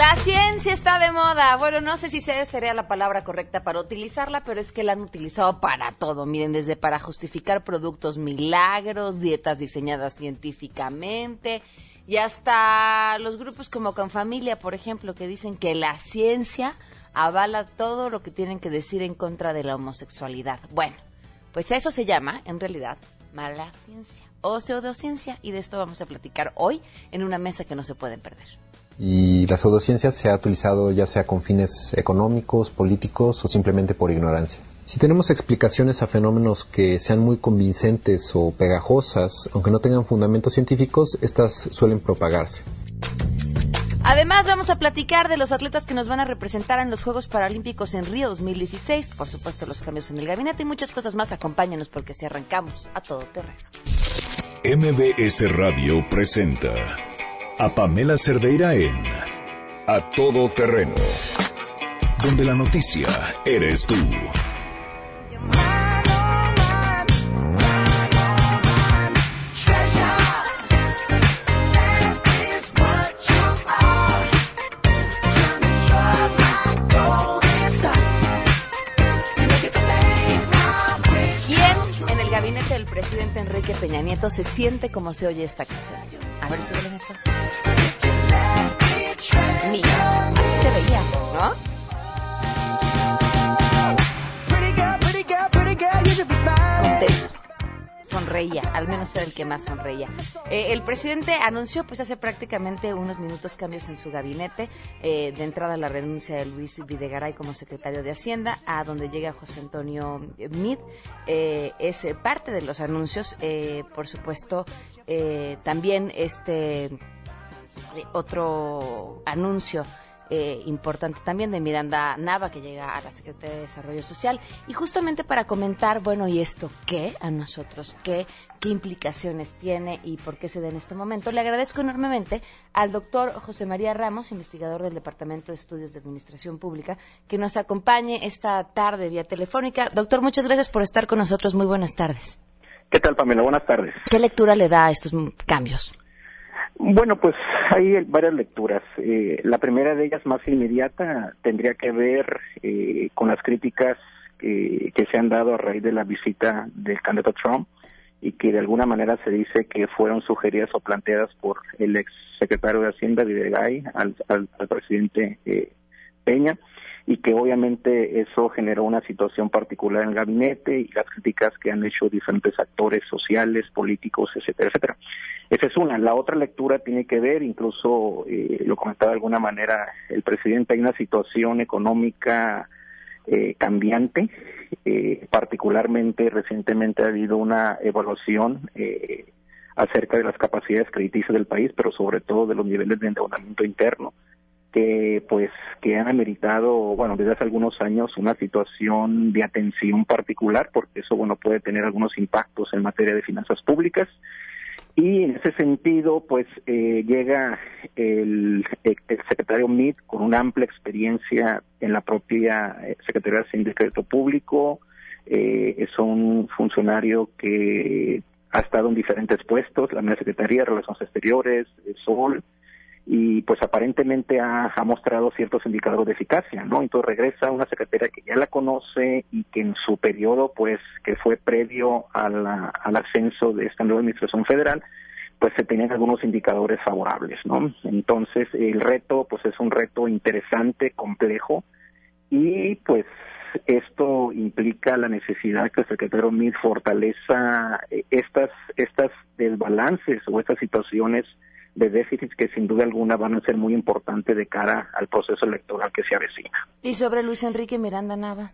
La ciencia está de moda. Bueno, no sé si sería la palabra correcta para utilizarla, pero es que la han utilizado para todo. Miren, desde para justificar productos milagros, dietas diseñadas científicamente y hasta los grupos como Confamilia, por ejemplo, que dicen que la ciencia avala todo lo que tienen que decir en contra de la homosexualidad. Bueno, pues eso se llama, en realidad, mala ciencia o pseudociencia y de esto vamos a platicar hoy en una mesa que no se pueden perder. Y la pseudociencia se ha utilizado ya sea con fines económicos, políticos o simplemente por ignorancia. Si tenemos explicaciones a fenómenos que sean muy convincentes o pegajosas, aunque no tengan fundamentos científicos, estas suelen propagarse. Además, vamos a platicar de los atletas que nos van a representar en los Juegos Paralímpicos en Río 2016, por supuesto los cambios en el gabinete y muchas cosas más. Acompáñanos porque si arrancamos a todo terreno. MBS Radio presenta a Pamela Cerdeira en A Todo Terreno, donde la noticia eres tú. presidente Enrique Peña Nieto se siente como se oye esta canción. A ver, súbele esto. Mira, así se veía, ¿no? Al menos era el que más sonreía. Eh, el presidente anunció pues hace prácticamente unos minutos cambios en su gabinete, eh, de entrada la renuncia de Luis Videgaray como secretario de Hacienda, a donde llega José Antonio Mid, eh, es parte de los anuncios, por supuesto, también este otro anuncio eh, importante también de Miranda Nava, que llega a la Secretaría de Desarrollo Social, y justamente para comentar, bueno, ¿y esto qué a nosotros? ¿Qué, qué implicaciones tiene y por qué se da en este momento? Le agradezco enormemente al doctor José María Ramos, investigador del Departamento de Estudios de Administración Pública, que nos acompañe esta tarde vía telefónica. Doctor, muchas gracias por estar con nosotros. Muy buenas tardes. ¿Qué tal, Pamela? Buenas tardes. ¿Qué lectura le da a estos cambios? Bueno, pues hay varias lecturas. Eh, la primera de ellas, más inmediata, tendría que ver eh, con las críticas que se han dado a raíz de la visita del candidato Trump y que de alguna manera se dice que fueron sugeridas o planteadas por el ex secretario de Hacienda, Videgaray, al, al, presidente eh, Peña y que obviamente eso generó una situación particular en el gabinete y las críticas que han hecho diferentes actores sociales, políticos, etcétera, etcétera. Esa es una. La otra lectura tiene que ver, incluso eh, lo comentaba de alguna manera el presidente, hay una situación económica eh, cambiante. Eh, particularmente recientemente ha habido una evaluación eh, acerca de las capacidades crediticias del país, pero sobre todo de los niveles de endeudamiento interno que pues que han ameritado bueno desde hace algunos años una situación de atención particular porque eso bueno puede tener algunos impactos en materia de finanzas públicas y en ese sentido pues eh, llega el, secretario MIT con una amplia experiencia en la propia eh, Secretaría de Sindicato Público. Eh, es un funcionario que ha estado en diferentes puestos la Secretaría de Relaciones Exteriores SOL y pues aparentemente ha, mostrado ciertos indicadores de eficacia, ¿no? Entonces regresa una secretaria que ya la conoce y que en su periodo, pues, que fue previo al ascenso de esta nueva administración federal, pues se tenían algunos indicadores favorables, ¿no? Entonces el reto, pues es un reto interesante, complejo, y pues esto implica la necesidad que el secretario Mid fortaleza eh, estas, estas desbalances o estas situaciones de déficits que sin duda alguna van a ser muy importantes de cara al proceso electoral que se avecina. ¿Y sobre Luis Enrique Miranda Nava?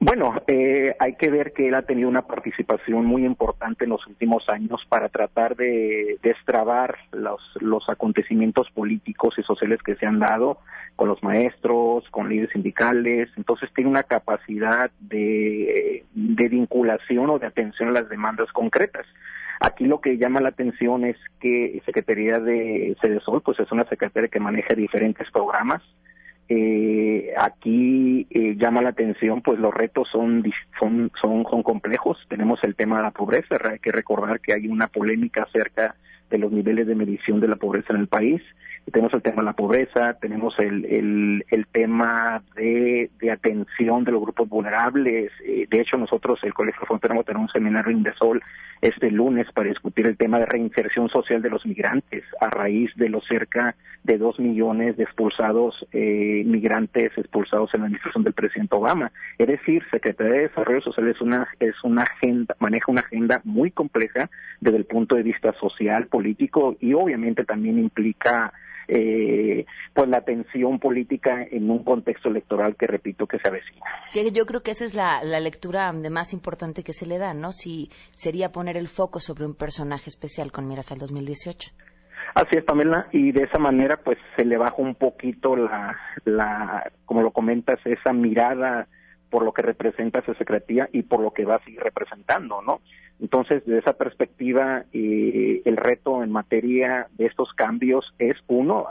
Bueno, eh, hay que ver que él ha tenido una participación muy importante en los últimos años para tratar de destrabar los, los acontecimientos políticos y sociales que se han dado con los maestros, con líderes sindicales. Entonces tiene una capacidad de, de vinculación o de atención a las demandas concretas. Aquí lo que llama la atención es que Secretaría de Cedesol, pues es una secretaria que maneja diferentes programas. Eh, aquí eh, llama la atención, pues los retos son, son, son, son complejos. Tenemos el tema de la pobreza. Hay que recordar que hay una polémica acerca de los niveles de medición de la pobreza en el país. Tenemos el tema de la pobreza, tenemos el, el, tema de, de, atención de los grupos vulnerables. Eh, de hecho, nosotros, el Colegio Frontera, vamos a un seminario Indesol este lunes para discutir el tema de reinserción social de los migrantes a raíz de los cerca de dos millones de expulsados eh, migrantes expulsados en la administración del presidente Obama. Es decir, Secretaría de Desarrollo Social es una es una agenda maneja una agenda muy compleja desde el punto de vista social, político y obviamente también implica eh, pues la tensión política en un contexto electoral que repito que se avecina. Yo creo que esa es la, la lectura de más importante que se le da, ¿no? Si sería poner el foco sobre un personaje especial con miras al 2018. Así es, Pamela, y de esa manera pues se le baja un poquito la, la como lo comentas, esa mirada por lo que representa esa secretaría y por lo que va a seguir representando, ¿no? Entonces, desde esa perspectiva, eh, el reto en materia de estos cambios es, uno,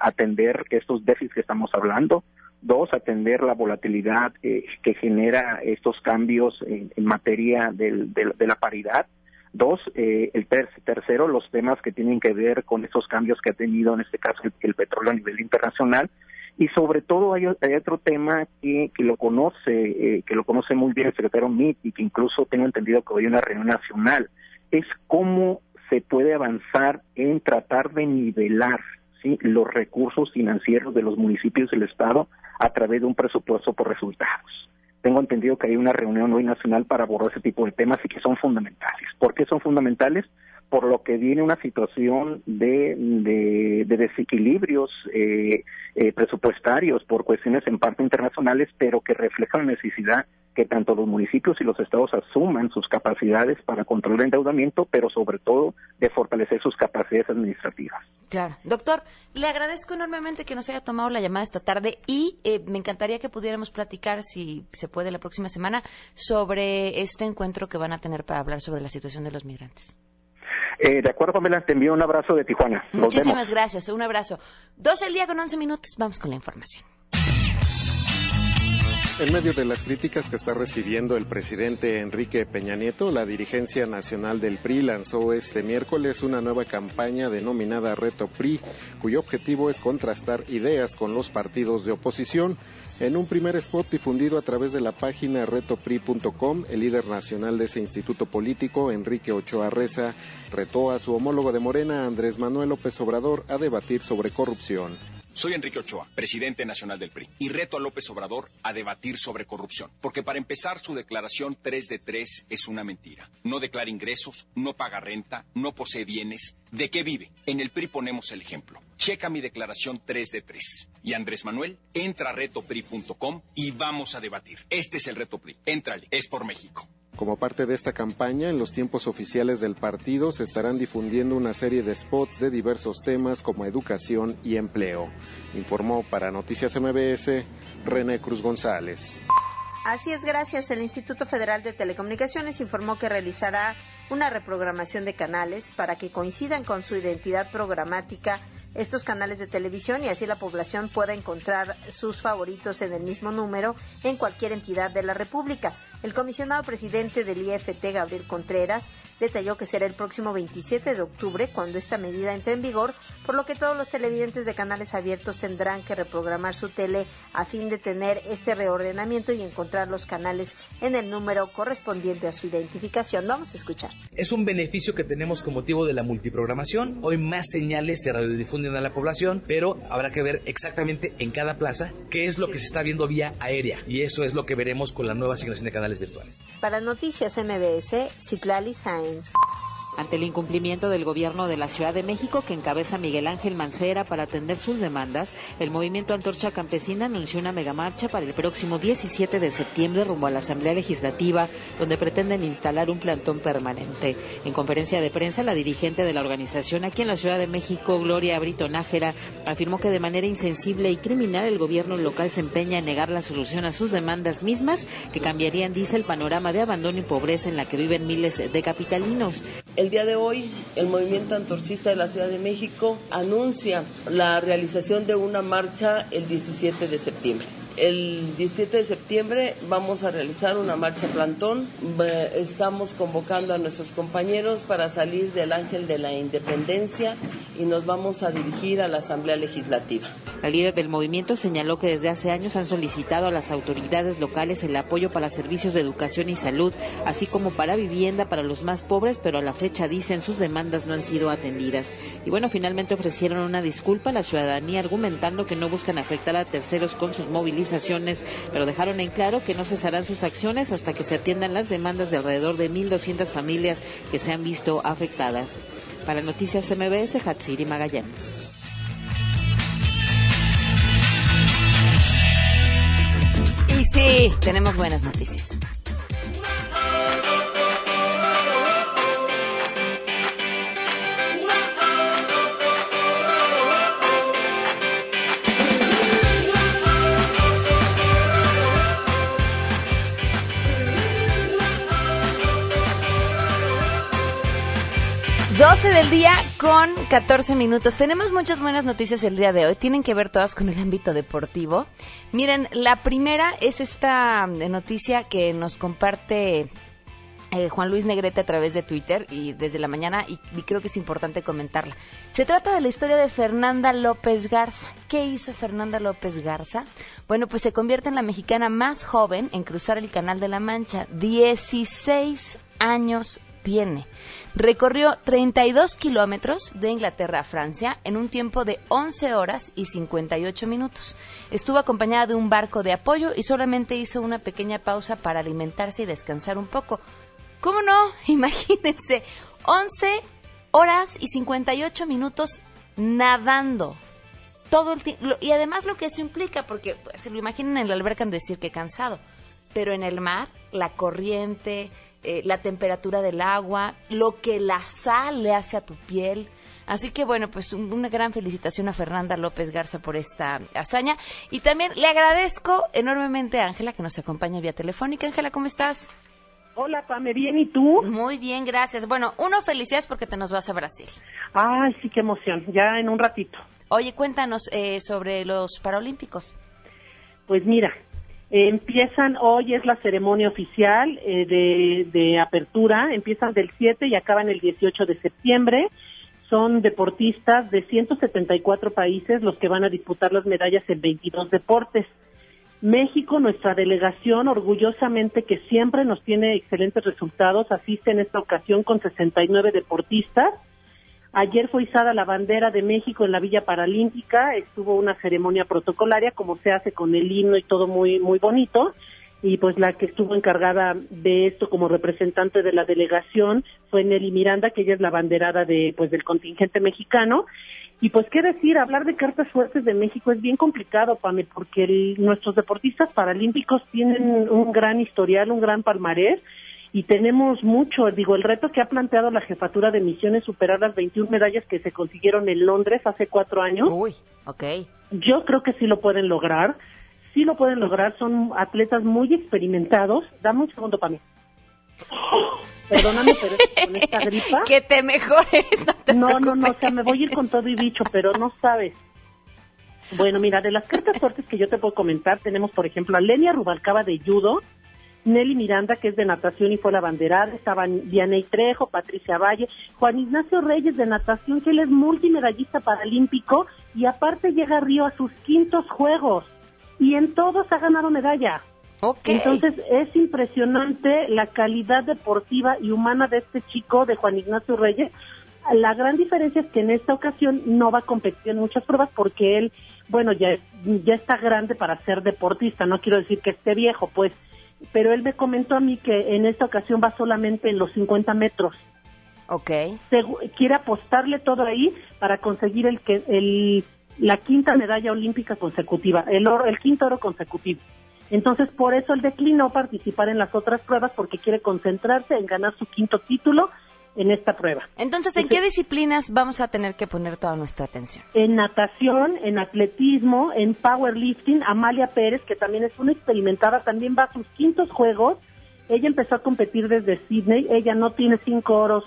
atender estos déficits que estamos hablando, dos, atender la volatilidad eh, que genera estos cambios en, materia de la paridad, Dos, eh, el tercero, los temas que tienen que ver con estos cambios que ha tenido, en este caso, el, petróleo a nivel internacional. Y sobre todo hay, otro tema que, que lo conoce, eh, que lo conoce muy bien el secretario MIT y que incluso tengo entendido que hoy hay una reunión nacional, es cómo se puede avanzar en tratar de nivelar ¿sí? los recursos financieros de los municipios del Estado a través de un presupuesto por resultados tengo entendido que hay una reunión hoy nacional para abordar ese tipo de temas y que son fundamentales. ¿Por qué son fundamentales? Por lo que viene una situación de, de, desequilibrios eh, eh, presupuestarios por cuestiones en parte internacionales, pero que reflejan la necesidad que tanto los municipios y los estados asuman sus capacidades para controlar el endeudamiento, pero sobre todo de fortalecer sus capacidades administrativas. Claro. Doctor, le agradezco enormemente que nos haya tomado la llamada esta tarde y eh, me encantaría que pudiéramos platicar, si se puede, la próxima semana sobre este encuentro que van a tener para hablar sobre la situación de los migrantes. Eh, de acuerdo, Pamela, te envío un abrazo de Tijuana. Muchísimas gracias, un abrazo. Dos el día con once minutos, vamos con la información. En medio de las críticas que está recibiendo el presidente Enrique Peña Nieto, la dirigencia nacional del PRI lanzó este miércoles una nueva campaña denominada Reto PRI, cuyo objetivo es contrastar ideas con los partidos de oposición. En un primer spot difundido a través de la página retopri.com, el líder nacional de ese instituto político, Enrique Ochoa Reza, retó a su homólogo de Morena, Andrés Manuel López Obrador, a debatir sobre corrupción. Soy Enrique Ochoa, presidente nacional del PRI, y reto a López Obrador a debatir sobre corrupción, porque para empezar su declaración 3 de 3 es una mentira. No declara ingresos, no paga renta, no posee bienes. ¿De qué vive? En el PRI ponemos el ejemplo. Checa mi declaración 3 de 3. Y Andrés Manuel, entra a retopri.com y vamos a debatir. Este es el reto PRI. Éntrale, es por México. Como parte de esta campaña, en los tiempos oficiales del partido se estarán difundiendo una serie de spots de diversos temas como educación y empleo. Informó para Noticias MBS René Cruz González. Así es, gracias. El Instituto Federal de Telecomunicaciones informó que realizará una reprogramación de canales para que coincidan con su identidad programática estos canales de televisión y así la población pueda encontrar sus favoritos en el mismo número en cualquier entidad de la República. El comisionado presidente del IFT, Gabriel Contreras, detalló que será el próximo 27 de octubre cuando esta medida entre en vigor, por lo que todos los televidentes de canales abiertos tendrán que reprogramar su tele a fin de tener este reordenamiento y encontrar los canales en el número correspondiente a su identificación. Vamos a escuchar. Es un beneficio que tenemos con motivo de la multiprogramación. Hoy más señales se radiodifunden a la población, pero habrá que ver exactamente en cada plaza qué es lo que se está viendo vía aérea y eso es lo que veremos con la nueva asignación de canales virtuales. Para Noticias MBS, Citlali Sáenz. Ante el incumplimiento del gobierno de la Ciudad de México que encabeza Miguel Ángel Mancera para atender sus demandas, el movimiento Antorcha Campesina anunció una megamarcha para el próximo 17 de septiembre rumbo a la Asamblea Legislativa, donde pretenden instalar un plantón permanente. En conferencia de prensa, la dirigente de la organización aquí en la Ciudad de México, Gloria Brito Nájera, afirmó que de manera insensible y criminal el gobierno local se empeña en negar la solución a sus demandas mismas, que cambiarían, dice, el panorama de abandono y pobreza en la que viven miles de capitalinos. El día de hoy, el movimiento antorchista de la Ciudad de México anuncia la realización de una marcha el 17 de septiembre. El 17 de septiembre vamos a realizar una marcha plantón. Estamos convocando a nuestros compañeros para salir del Ángel de la Independencia y nos vamos a dirigir a la Asamblea Legislativa. La líder del movimiento señaló que desde hace años han solicitado a las autoridades locales el apoyo para servicios de educación y salud, así como para vivienda para los más pobres, pero a la fecha dicen sus demandas no han sido atendidas. Y bueno, finalmente ofrecieron una disculpa a la ciudadanía argumentando que no buscan afectar a terceros con sus movilizaciones, pero dejaron en claro que no cesarán sus acciones hasta que se atiendan las demandas de alrededor de 1.200 familias que se han visto afectadas. Para Noticias MBS, Hatsiri Magallanes. Y sí, tenemos buenas noticias. Del día con 14 minutos. Tenemos muchas buenas noticias el día de hoy. Tienen que ver todas con el ámbito deportivo. Miren, la primera es esta eh, noticia que nos comparte eh, Juan Luis Negrete a través de Twitter y desde la mañana y, y, creo que es importante comentarla. Se trata de la historia de Fernanda López Garza. ¿Qué hizo Fernanda López Garza? Bueno, pues se convierte en la mexicana más joven en cruzar el Canal de la Mancha. 16 años tiene. Recorrió 32 kilómetros de Inglaterra a Francia en un tiempo de 11 horas y 58 minutos. Estuvo acompañada de un barco de apoyo y solamente hizo una pequeña pausa para alimentarse y descansar un poco. ¿Cómo no? Imagínense, 11 horas y 58 minutos nadando. Todo el y además lo que eso implica, porque pues, se lo imaginan en la alberca en decir que cansado, pero en el mar, la corriente, eh, la temperatura del agua, lo que la sal le hace a tu piel. Así que bueno, pues una gran felicitación a Fernanda López Garza por esta hazaña. Y también le agradezco enormemente a Ángela que nos acompaña vía telefónica. Ángela, ¿cómo estás? Hola, Pame, ¿bien? ¿Y tú? Muy bien, gracias. Bueno, uno, felicidades porque te nos vas a Brasil. Ay, sí, qué emoción. Ya en un ratito. Oye, cuéntanos eh, sobre los Paralímpicos. Pues mira, empiezan, hoy es la ceremonia oficial eh, de, de, apertura, empiezan del 7 y acaban el 18 de septiembre. Son deportistas de 174 países los que van a disputar las medallas en 22 deportes. México, nuestra delegación, orgullosamente que siempre nos tiene excelentes resultados, asiste en esta ocasión con 69 deportistas Ayer fue izada la bandera de México en la Villa Paralímpica, estuvo una ceremonia protocolaria como se hace con el himno y todo muy muy bonito y pues la que estuvo encargada de esto como representante de la delegación fue Nelly Miranda, que ella es la banderada de pues del contingente mexicano. Y pues qué decir, hablar de cartas fuertes de México es bien complicado, Pame, porque nuestros deportistas paralímpicos tienen un gran historial, un gran palmarés y tenemos mucho, digo, el reto que ha planteado la jefatura de misiones superar las 21 medallas que se consiguieron en Londres hace cuatro años. Uy, ok. Yo creo que sí lo pueden lograr, sí lo pueden lograr, son atletas muy experimentados. Dame un segundo para mí. Perdóname, pero con esta gripa. que te mejores. No, no, no, o sea, me voy a ir con todo y bicho, pero no sabes. Bueno, mira, de las cartas fuertes que yo te puedo comentar, tenemos, por ejemplo, a Lenia Rubalcaba de Judo, Nelly Miranda, que es de natación y fue la banderada, estaban Dianey Trejo, Patricia Valle, Juan Ignacio Reyes de natación, que él es multimedallista paralímpico y aparte llega a Río a sus quintos juegos y en todos ha ganado medalla. Entonces es impresionante la calidad deportiva y humana de este chico, de Juan Ignacio Reyes. La gran diferencia es que en esta ocasión no va a competir en muchas pruebas porque él, bueno, ya, ya está grande para ser deportista, no quiero decir que esté viejo, pues pero él me comentó a mí que en esta ocasión va solamente en los 50 metros. Ok. quiere apostarle todo ahí para conseguir el que el la quinta medalla olímpica consecutiva, el oro, el quinto oro consecutivo. Entonces, por eso él declinó participar en las otras pruebas porque quiere concentrarse en ganar su quinto título en esta prueba. Entonces, ¿en qué disciplinas vamos a tener que poner toda nuestra atención? En natación, en atletismo, en powerlifting, Amalia Pérez, que también es una experimentada, también va a sus quintos juegos. Ella empezó a competir desde Sydney, ella no tiene cinco oros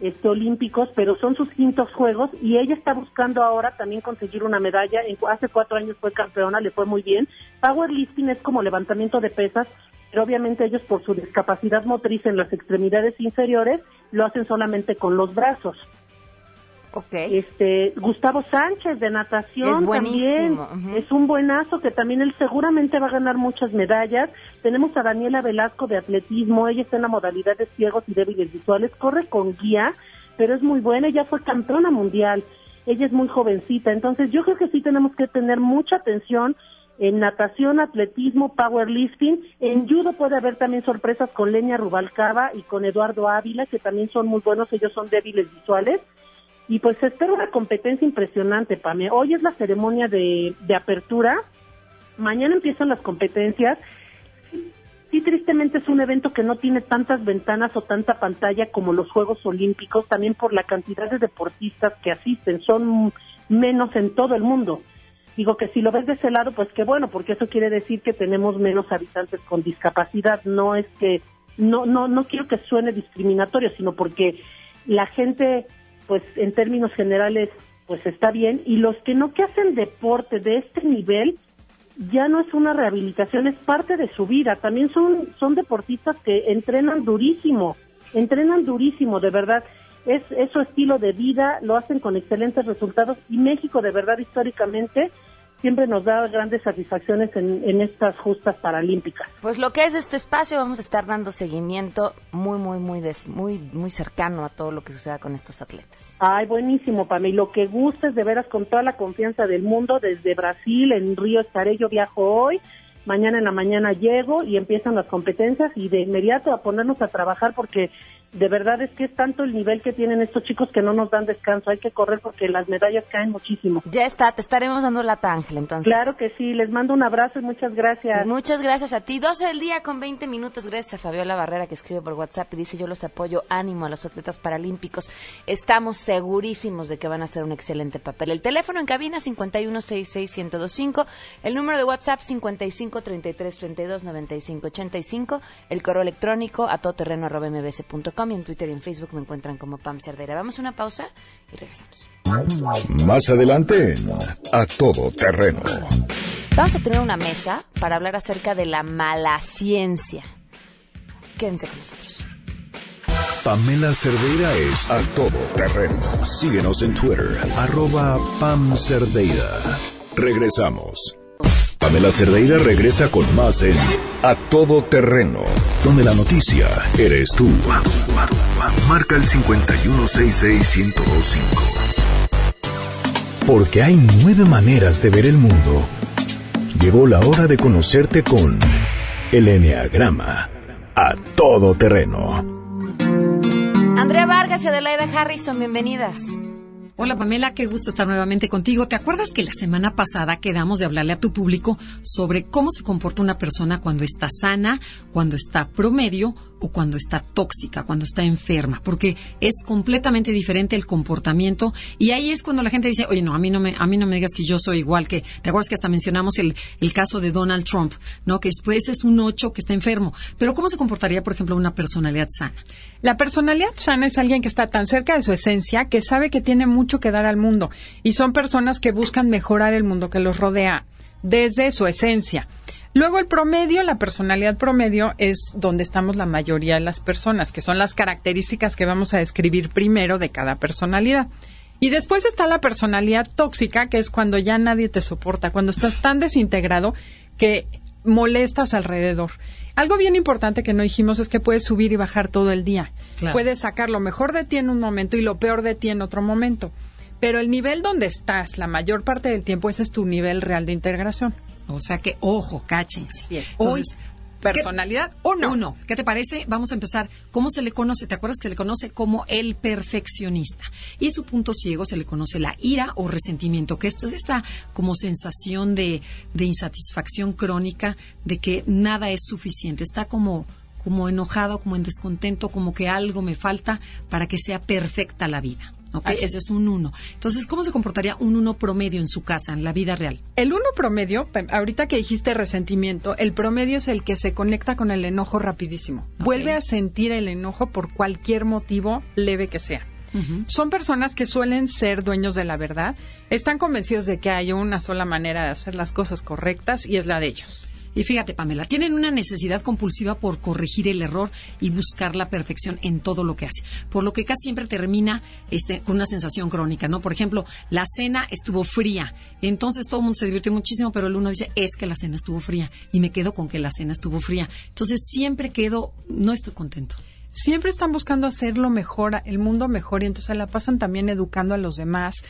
este, olímpicos, pero son sus quintos juegos y ella está buscando ahora también conseguir una medalla. hace cuatro años fue campeona, le fue muy bien. Powerlifting es como levantamiento de pesas, pero obviamente ellos por su discapacidad motriz en las extremidades inferiores lo hacen solamente con los brazos. Este, Gustavo Sánchez de natación Es buenísimo, también. Es un buenazo que también él seguramente va a ganar muchas medallas. Tenemos a Daniela Velasco de atletismo, ella está en la modalidad de ciegos y débiles visuales, corre con guía, pero es muy buena, ella fue campeona mundial. Ella es muy jovencita, entonces yo creo que sí tenemos que tener mucha atención en natación, atletismo, powerlifting. En judo puede haber también sorpresas con Leña Rubalcaba y con Eduardo Ávila, que también son muy buenos, ellos son débiles visuales. Y pues se espera una competencia impresionante, Pame. Hoy es la ceremonia de, de apertura, mañana empiezan las competencias. Sí, tristemente es un evento que no tiene tantas ventanas o tanta pantalla como los Juegos Olímpicos, también por la cantidad de deportistas que asisten, son menos en todo el mundo. Digo que si lo ves de ese lado, pues qué bueno, porque eso quiere decir que tenemos menos habitantes con discapacidad. No es que, no, no, no quiero que suene discriminatorio, sino porque la gente, pues en términos generales, pues está bien. Y los que no que hacen deporte de este nivel, ya no es una rehabilitación, es parte de su vida. También son, son deportistas que entrenan durísimo, entrenan durísimo, de verdad. Es, es su estilo de vida, lo hacen con excelentes resultados y México, de verdad, históricamente, siempre nos da grandes satisfacciones en, en estas justas paralímpicas. Pues lo que es este espacio, vamos a estar dando seguimiento muy, muy, muy, des- muy, muy cercano a todo lo que suceda con estos atletas. Ay, buenísimo, Pame. Y lo que gustes, de veras, con toda la confianza del mundo, desde Brasil, en Río estaré, yo viajo hoy, mañana en la mañana llego y empiezan las competencias y de inmediato a ponernos a trabajar porque de verdad es que es tanto el nivel que tienen estos chicos que no nos dan descanso. Hay que correr porque las medallas caen muchísimo. Ya está, te estaremos dando la Ángel, entonces. Claro que sí, les mando un abrazo y muchas gracias. Muchas gracias a ti. 12 del día con 20 minutos. Gracias a Fabiola Barrera que escribe por WhatsApp y dice yo los apoyo. Ánimo a los atletas paralímpicos. Estamos segurísimos de que van a hacer un excelente papel. El teléfono en cabina 5166125. El número de WhatsApp 5533329585. El correo electrónico a y en Twitter y en Facebook me encuentran como Pam Cerdera. Vamos a una pausa y regresamos. Más adelante A Todo Terreno. Vamos a tener una mesa para hablar acerca de la mala ciencia. Quédense con nosotros. Pamela Cerdeira es A Todo Terreno. Síguenos en Twitter, arroba Pam Cerdeira. Regresamos. Pamela Cerdeira regresa con más en A Todo Terreno, donde la noticia eres tú. Marca el 5166125. Porque hay nueve maneras de ver el mundo. Llegó la hora de conocerte con el Enneagrama. A Todo Terreno. Andrea Vargas y Adelaida Harrison, bienvenidas. Hola Pamela, qué gusto estar nuevamente contigo. ¿Te acuerdas que la semana pasada quedamos de hablarle a tu público sobre cómo se comporta una persona cuando está sana, cuando está promedio o cuando está tóxica, cuando está enferma? Porque es completamente diferente el comportamiento y ahí es cuando la gente dice, oye, no, a mí no me, a mí no me digas que yo soy igual que, ¿te acuerdas que hasta mencionamos el, el caso de Donald Trump, ¿no? Que después es un ocho que está enfermo. Pero ¿cómo se comportaría, por ejemplo, una personalidad sana? La personalidad sana es alguien que está tan cerca de su esencia que sabe que tiene mucho que dar al mundo y son personas que buscan mejorar el mundo que los rodea desde su esencia. Luego el promedio, la personalidad promedio es donde estamos la mayoría de las personas, que son las características que vamos a describir primero de cada personalidad. Y después está la personalidad tóxica, que es cuando ya nadie te soporta, cuando estás tan desintegrado que molestas alrededor. Algo bien importante que no dijimos es que puedes subir y bajar todo el día. Claro. Puedes sacar lo mejor de ti en un momento y lo peor de ti en otro momento. Pero el nivel donde estás la mayor parte del tiempo, ese es tu nivel real de integración. O sea que, ojo, cáchense. Así es. Entonces, Hoy, personalidad uno. Uno. ¿Qué te parece? Vamos a empezar. ¿Cómo se le conoce? ¿Te acuerdas que le conoce como el perfeccionista? Y su punto ciego se le conoce la ira o resentimiento, que esto es esta como sensación de, de insatisfacción crónica, de que nada es suficiente. Está como como enojado, como en descontento, como que algo me falta para que sea perfecta la vida. Ese es un uno. Entonces, ¿cómo se comportaría un uno promedio en su casa, en la vida real? El uno promedio, ahorita que dijiste resentimiento, el promedio es el que se conecta con el enojo rapidísimo. Vuelve a sentir el enojo por cualquier motivo leve que sea. Son personas que suelen ser dueños de la verdad, están convencidos de que hay una sola manera de hacer las cosas correctas y es la de ellos. Y fíjate, Pamela, tienen una necesidad compulsiva por corregir el error y buscar la perfección en todo lo que hace. Por lo que casi siempre termina este, con una sensación crónica, ¿no? Por ejemplo, la cena estuvo fría. Entonces todo el mundo se divirtió muchísimo, pero el uno dice, es que la cena estuvo fría. Y me quedo con que la cena estuvo fría. Entonces siempre quedo, no estoy contento siempre están buscando hacerlo mejor, el mundo mejor, y entonces la pasan también educando a los demás,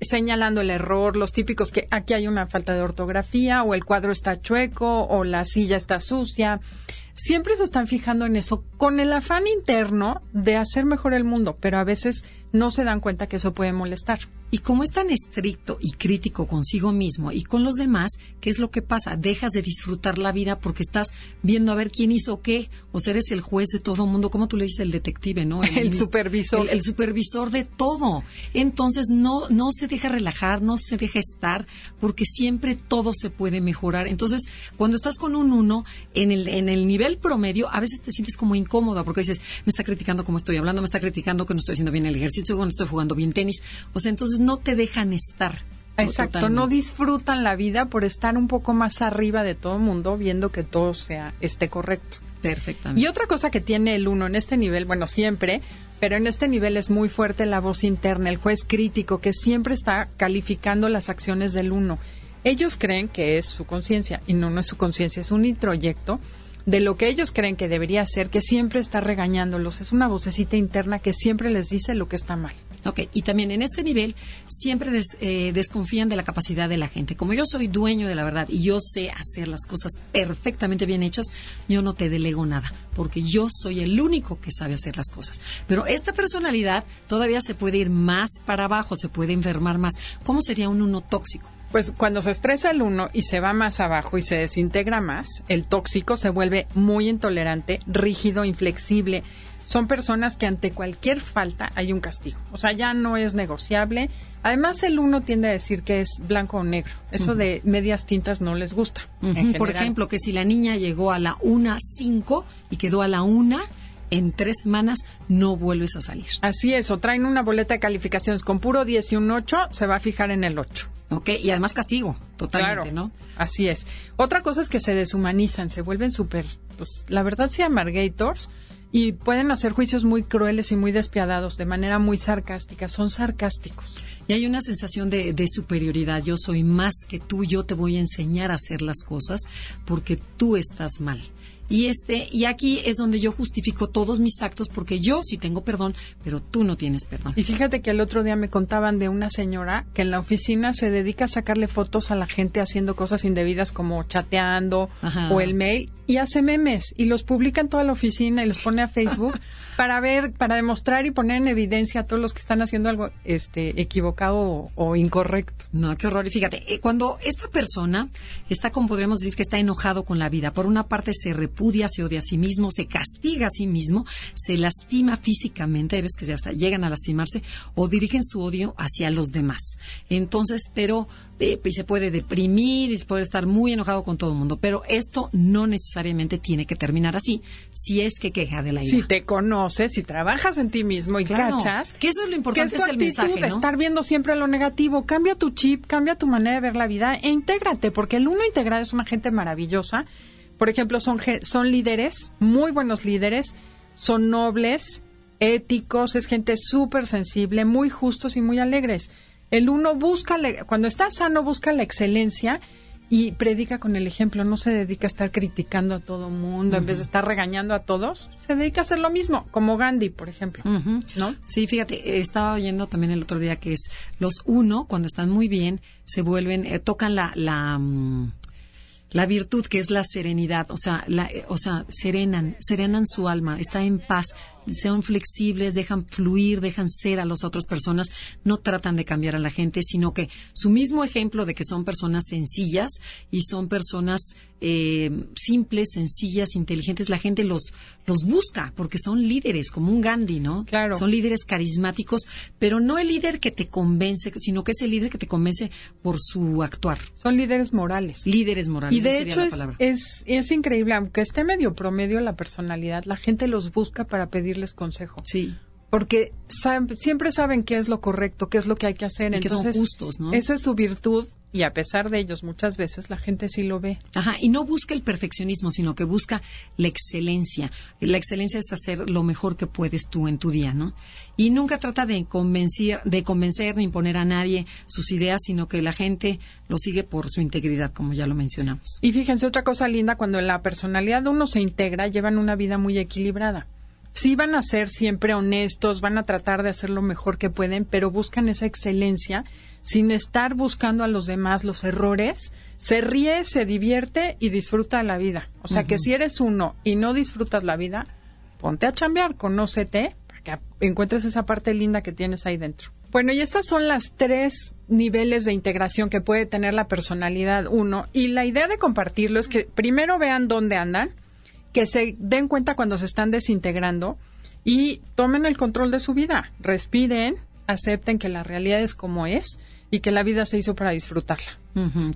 señalando el error, los típicos que aquí hay una falta de ortografía, o el cuadro está chueco, o la silla está sucia. Siempre se están fijando en eso con el afán interno de hacer mejor el mundo, pero a veces no se dan cuenta que eso puede molestar. Y como es tan estricto y crítico consigo mismo y con los demás, ¿qué es lo que pasa? Dejas de disfrutar la vida porque estás viendo a ver quién hizo qué, o sea, eres el juez de todo el mundo, como tú le dices el detective, ¿no? El, supervisor. El, supervisor de todo. Entonces no, no se deja relajar, no se deja estar, porque siempre todo se puede mejorar. Entonces, cuando estás con un uno, en el, en el nivel promedio, a veces te sientes como incómoda, porque dices, me está criticando cómo estoy hablando, me está criticando que no estoy haciendo bien el ejercicio, que no estoy jugando bien tenis. O sea, entonces no te dejan estar. Exacto, no disfrutan la vida por estar un poco más arriba de todo el mundo, viendo que todo sea esté correcto. Perfectamente. Y otra cosa que tiene el uno en este nivel, bueno, siempre, pero en este nivel es muy fuerte la voz interna, el juez crítico que siempre está calificando las acciones del uno. Ellos creen que es su conciencia y no, no es su conciencia, es un introyecto de lo que ellos creen que debería ser, que siempre está regañándolos. Es una vocecita interna que siempre les dice lo que está mal. Ok, y también en este nivel siempre eh, desconfían de la capacidad de la gente. Como yo soy dueño de la verdad y yo sé hacer las cosas perfectamente bien hechas, yo no te delego nada, porque yo soy el único que sabe hacer las cosas. Pero esta personalidad todavía se puede ir más para abajo, se puede enfermar más. ¿Cómo sería un uno tóxico? Pues cuando se estresa el uno y se va más abajo y se desintegra más, el tóxico se vuelve muy intolerante, rígido, inflexible. Son personas que ante cualquier falta hay un castigo. O sea, ya no es negociable. Además, el uno tiende a decir que es blanco o negro. Eso de medias tintas no les gusta. Por ejemplo, que si la niña llegó a la una cinco y quedó a la una, en tres semanas no vuelves a salir. Así es, o traen una boleta de calificaciones con puro 10 y un 8, se va a fijar en el 8. Ok, y además castigo, totalmente, ¿no? Así es. Otra cosa es que se deshumanizan, se vuelven súper, pues la verdad sí, amargators y pueden hacer juicios muy crueles y muy despiadados, de manera muy sarcástica, son sarcásticos. Y hay una sensación de, de, superioridad, yo soy más que tú, yo te voy a enseñar a hacer las cosas porque tú estás mal. Y este, y aquí es donde yo justifico todos mis actos porque yo sí tengo perdón, pero tú no tienes perdón. Y fíjate que el otro día me contaban de una señora que en la oficina se dedica a sacarle fotos a la gente haciendo cosas indebidas como chateando o el mail y hace memes y los publica en toda la oficina y los pone a Facebook para ver, para demostrar y poner en evidencia a todos los que están haciendo algo este equivocado o, incorrecto. No, qué horror. Y fíjate, eh, cuando esta persona está como podríamos decir que está enojado con la vida, por una parte se repudia, se odia a sí mismo, se castiga a sí mismo, se lastima físicamente, hay veces que hasta llegan a lastimarse o dirigen su odio hacia los demás. Entonces, pero pues, se puede deprimir y se puede estar muy enojado con todo el mundo, pero esto no necesariamente tiene que terminar así, si es que queja de la ira. Si te conoces, si trabajas en ti mismo y cachas, que eso es lo importante, es, el mensaje, ¿no? estar viendo siempre lo negativo, cambia tu chip, cambia tu manera de ver la vida e intégrate, porque el uno integral es una gente maravillosa. Por ejemplo, son, son líderes, muy buenos líderes, son nobles, éticos, es gente súper sensible, muy justos y muy alegres. El uno busca, cuando está sano, busca la excelencia y predica con el ejemplo, no se dedica a estar criticando a todo mundo, en vez de estar regañando a todos, se dedica a hacer lo mismo, como Gandhi, por ejemplo, ¿no? Sí, fíjate, estaba oyendo también el otro día que es los uno, cuando están muy bien, se vuelven, eh, tocan la, la, mm, la virtud que es la serenidad, o sea, la, eh, o sea, serenan, serenan su alma, está en paz, sean flexibles, dejan fluir, dejan ser a las otras personas, no tratan de cambiar a la gente, sino que su mismo ejemplo de que son personas sencillas y son personas eh, simples, sencillas, inteligentes, la gente los, los busca porque son líderes, como un Gandhi, ¿no? Claro. Son líderes carismáticos, pero no el líder que te convence, sino que es el líder que te convence por su actuar. Son líderes morales. Líderes morales. Y de hecho es, es, es increíble, aunque esté medio promedio la personalidad, la gente los busca para pedirle consejo. Sí. Porque siempre saben qué es lo correcto, qué es lo que hay que hacer. Y Entonces, que son justos, ¿no? Esa es su virtud y a pesar de ellos muchas veces la gente sí lo ve. Ajá, y no busca el perfeccionismo, sino que busca la excelencia. La excelencia es hacer lo mejor que puedes tú en tu día, ¿no? Y nunca trata de convencer, de convencer ni imponer a nadie sus ideas, sino que la gente lo sigue por su integridad, como ya lo mencionamos. Y fíjense otra cosa linda, cuando la personalidad de uno se integra, llevan una vida muy equilibrada sí van a ser siempre honestos, van a tratar de hacer lo mejor que pueden, pero buscan esa excelencia sin estar buscando a los demás los errores. Se ríe, se divierte y disfruta la vida. O sea que si eres uno y no disfrutas la vida, ponte a chambear, conócete para que encuentres esa parte linda que tienes ahí dentro. Bueno, y estas son las tres niveles de integración que puede tener la personalidad uno. Y la idea de compartirlo es que primero vean dónde andan, que se den cuenta cuando se están desintegrando y tomen el control de su vida, respiren, acepten que la realidad es como es y que la vida se hizo para disfrutarla.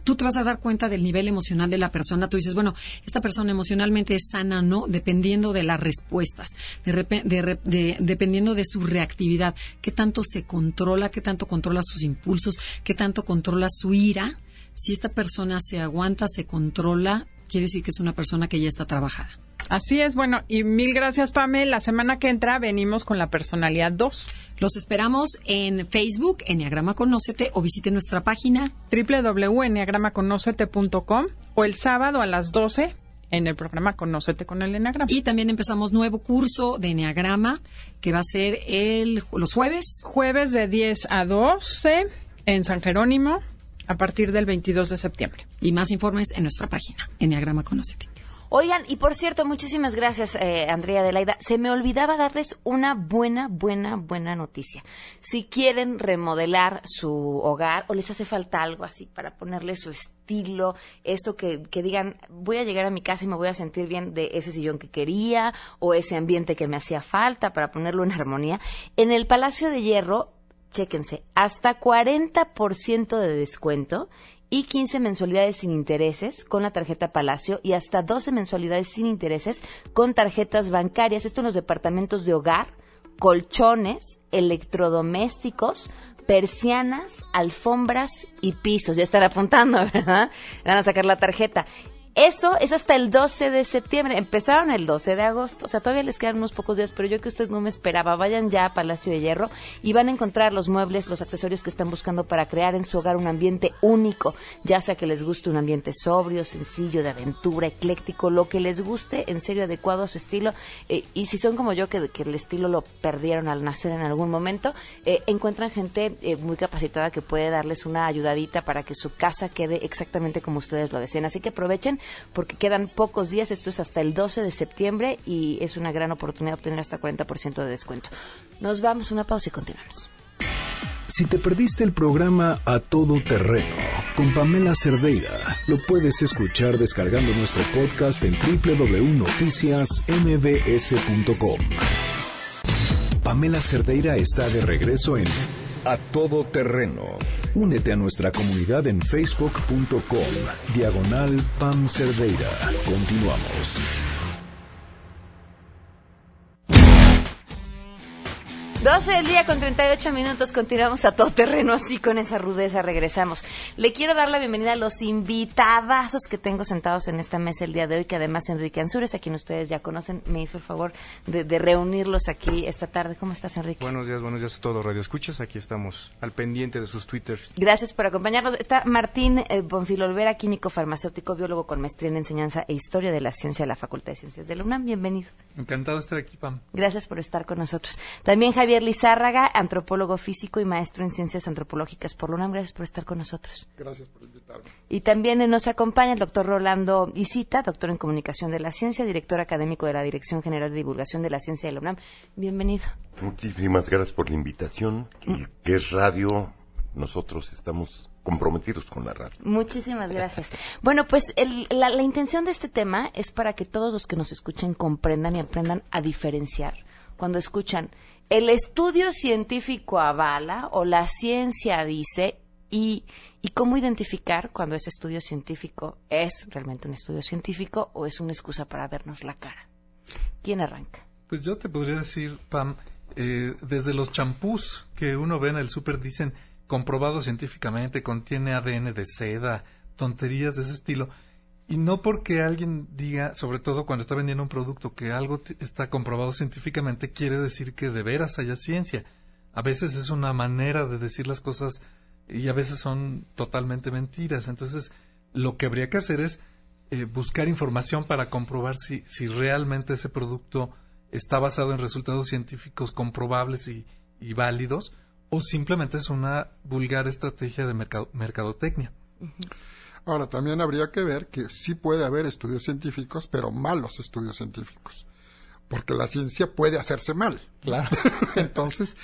Tú te vas a dar cuenta del nivel emocional de la persona. Tú dices, bueno, esta persona emocionalmente es sana, ¿no? Dependiendo de las respuestas, de, dependiendo de su reactividad. ¿Qué tanto se controla? ¿Qué tanto controla sus impulsos? ¿Qué tanto controla su ira? Si esta persona se aguanta, se controla, quiere decir que es una persona que ya está trabajada. Así es, bueno, y mil gracias, Pame. La semana que entra venimos con la personalidad 2. Los esperamos en Facebook, Enneagrama Conócete, o visite nuestra página www.enneagramaconocete.com o el sábado a las 12 en el programa Conócete con el Enneagrama. Y también empezamos nuevo curso de Enneagrama que va a ser el, los jueves. Jueves de 10 a 12 en San Jerónimo a partir del 22 de septiembre. Y más informes en nuestra página, Enneagrama Conócete. Oigan, y por cierto, muchísimas gracias, eh, Andrea Adelaida. Se me olvidaba darles una buena, buena, buena noticia. Si quieren remodelar su hogar o les hace falta algo así para ponerle su estilo, eso que, que digan, voy a llegar a mi casa y me voy a sentir bien de ese sillón que quería o ese ambiente que me hacía falta para ponerlo en armonía, en el Palacio de Hierro chéquense, hasta 40% de descuento y 15 mensualidades sin intereses con la tarjeta Palacio y hasta 12 mensualidades sin intereses con tarjetas bancarias. Esto en los departamentos de hogar, colchones, electrodomésticos, persianas, alfombras y pisos. Ya están apuntando, ¿verdad? Van a sacar la tarjeta. Eso es hasta el 12 de septiembre. Empezaron el 12 de agosto. O sea, todavía les quedan unos pocos días, pero yo que ustedes no me esperaba. Vayan ya a Palacio de Hierro y van a encontrar los muebles, los accesorios que están buscando para crear en su hogar un ambiente único. Ya sea que les guste un ambiente sobrio, sencillo, de aventura, ecléctico, lo que les guste, en serio, adecuado a su estilo. Eh, y si son como yo, que, el estilo lo perdieron al nacer en algún momento, eh, encuentran gente eh, muy capacitada que puede darles una ayudadita para que su casa quede exactamente como ustedes lo deseen. Así que aprovechen porque quedan pocos días, esto es hasta el 12 de septiembre y es una gran oportunidad de obtener hasta 40% de descuento. Nos vamos a una pausa y continuamos. Si te perdiste el programa A Todo Terreno con Pamela Cerdeira, lo puedes escuchar descargando nuestro podcast en www.noticiasmbs.com. Pamela Cerdeira está de regreso en A Todo Terreno Únete a nuestra comunidad en facebook.com, diagonal Pam Cerdeira. Continuamos. 12 del día con 38 minutos, continuamos a todo terreno, así con esa rudeza regresamos. Le quiero dar la bienvenida a los invitadazos que tengo sentados en esta mesa el día de hoy, que además Enrique Ansures, a quien ustedes ya conocen, me hizo el favor de, reunirlos aquí esta tarde. ¿Cómo estás, Enrique? Buenos días, buenos días a todos, Radio Escuchas. Aquí estamos al pendiente de sus twitters. Gracias por acompañarnos. Está Martín eh, Bonfil Olvera, químico farmacéutico, biólogo con maestría en enseñanza e historia de la ciencia de la Facultad de Ciencias de la UNAM. Bienvenido. Encantado de estar aquí, Pam. Gracias por estar con nosotros. También Javier Lizárraga, antropólogo físico y maestro en ciencias antropológicas por la UNAM. Gracias por estar con nosotros. Gracias por invitarme. Y también nos acompaña el doctor Rolando Isita, doctor en comunicación de la ciencia, director académico de la Dirección General de Divulgación de la Ciencia de la UNAM. Bienvenido. Muchísimas gracias por la invitación. que es radio, nosotros estamos comprometidos con la radio. Muchísimas gracias. Bueno, pues la, la, intención de este tema es para que todos los que nos escuchen comprendan y aprendan a diferenciar cuando escuchan el estudio científico avala o la ciencia dice y, y cómo identificar cuando ese estudio científico es realmente un estudio científico o es una excusa para vernos la cara. ¿Quién arranca? Pues yo te podría decir, Pam, eh, desde los champús que uno ve en el súper dicen comprobado científicamente, contiene ADN de seda, tonterías de ese estilo. Y no porque alguien diga, sobre todo cuando está vendiendo un producto, que algo está comprobado científicamente, quiere decir que de veras haya ciencia. A veces es una manera de decir las cosas y a veces son totalmente mentiras. Entonces, lo que habría que hacer es eh, buscar información para comprobar si, si realmente ese producto está basado en resultados científicos comprobables y, válidos o simplemente es una vulgar estrategia de mercadotecnia. Ahora, también habría que ver que sí puede haber estudios científicos, pero malos estudios científicos, porque la ciencia puede hacerse mal. Claro. Entonces,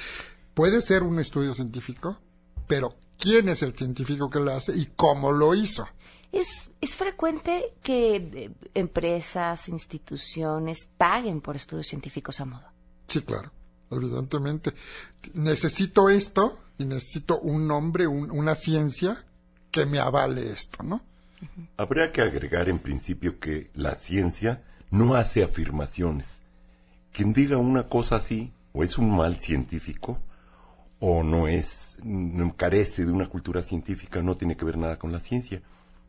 puede ser un estudio científico, pero ¿quién es el científico que lo hace y cómo lo hizo? Es, es frecuente que eh, empresas, instituciones paguen por estudios científicos a modo. Sí, claro, evidentemente. Necesito esto y necesito un nombre, una ciencia que me avale esto, ¿no? Habría que agregar en principio que la ciencia no hace afirmaciones. Quien diga una cosa así, o es un mal científico, o no es, carece de una cultura científica, no tiene que ver nada con la ciencia.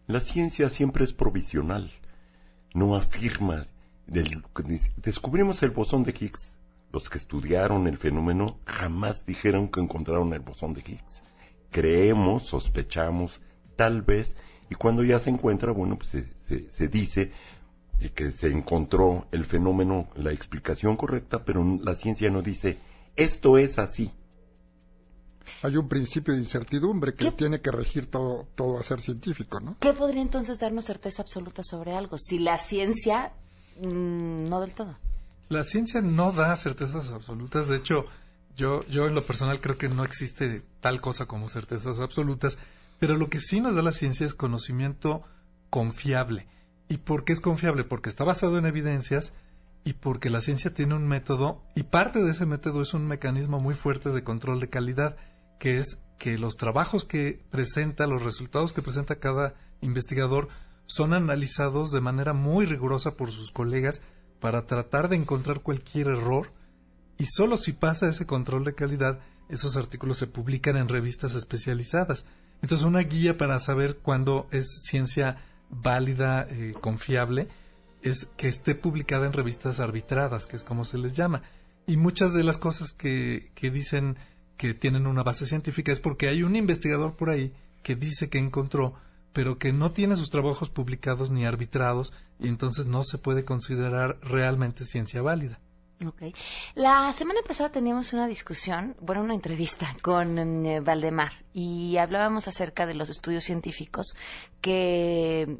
La ciencia siempre es provisional, no afirma. descubrimos el bosón de Higgs. Los que estudiaron el fenómeno jamás dijeron que encontraron el bosón de Higgs. Creemos, sospechamos, tal vez, y cuando ya se encuentra, bueno, pues se, se dice que se encontró el fenómeno, la explicación correcta, pero la ciencia no dice, esto es así hay un principio de incertidumbre que tiene que regir todo, todo a ser científico, ¿no? ¿Qué podría entonces darnos certeza absoluta sobre algo? Si la ciencia, mm, no del todo. La ciencia no da certezas absolutas. De hecho, yo, yo en lo personal creo que no existe tal cosa como certezas absolutas. Pero lo que sí nos da la ciencia es conocimiento confiable. ¿Y por qué es confiable? Porque está basado en evidencias y porque la ciencia tiene un método y parte de ese método es un mecanismo muy fuerte de control de calidad que es que los trabajos que presenta, los resultados que presenta cada investigador son analizados de manera muy rigurosa por sus colegas para tratar de encontrar cualquier error y solo si pasa ese control de calidad esos artículos se publican en revistas especializadas. Entonces una guía para saber cuándo es ciencia válida, eh, confiable, es que esté publicada en revistas arbitradas, que es como se les llama. Y muchas de las cosas que, que dicen que tienen una base científica es porque hay un investigador por ahí que dice que encontró, pero que no tiene sus trabajos publicados ni arbitrados y entonces no se puede considerar realmente ciencia válida. Okay. La semana pasada teníamos una discusión, bueno, una entrevista con eh, Valdemar y hablábamos acerca de los estudios científicos que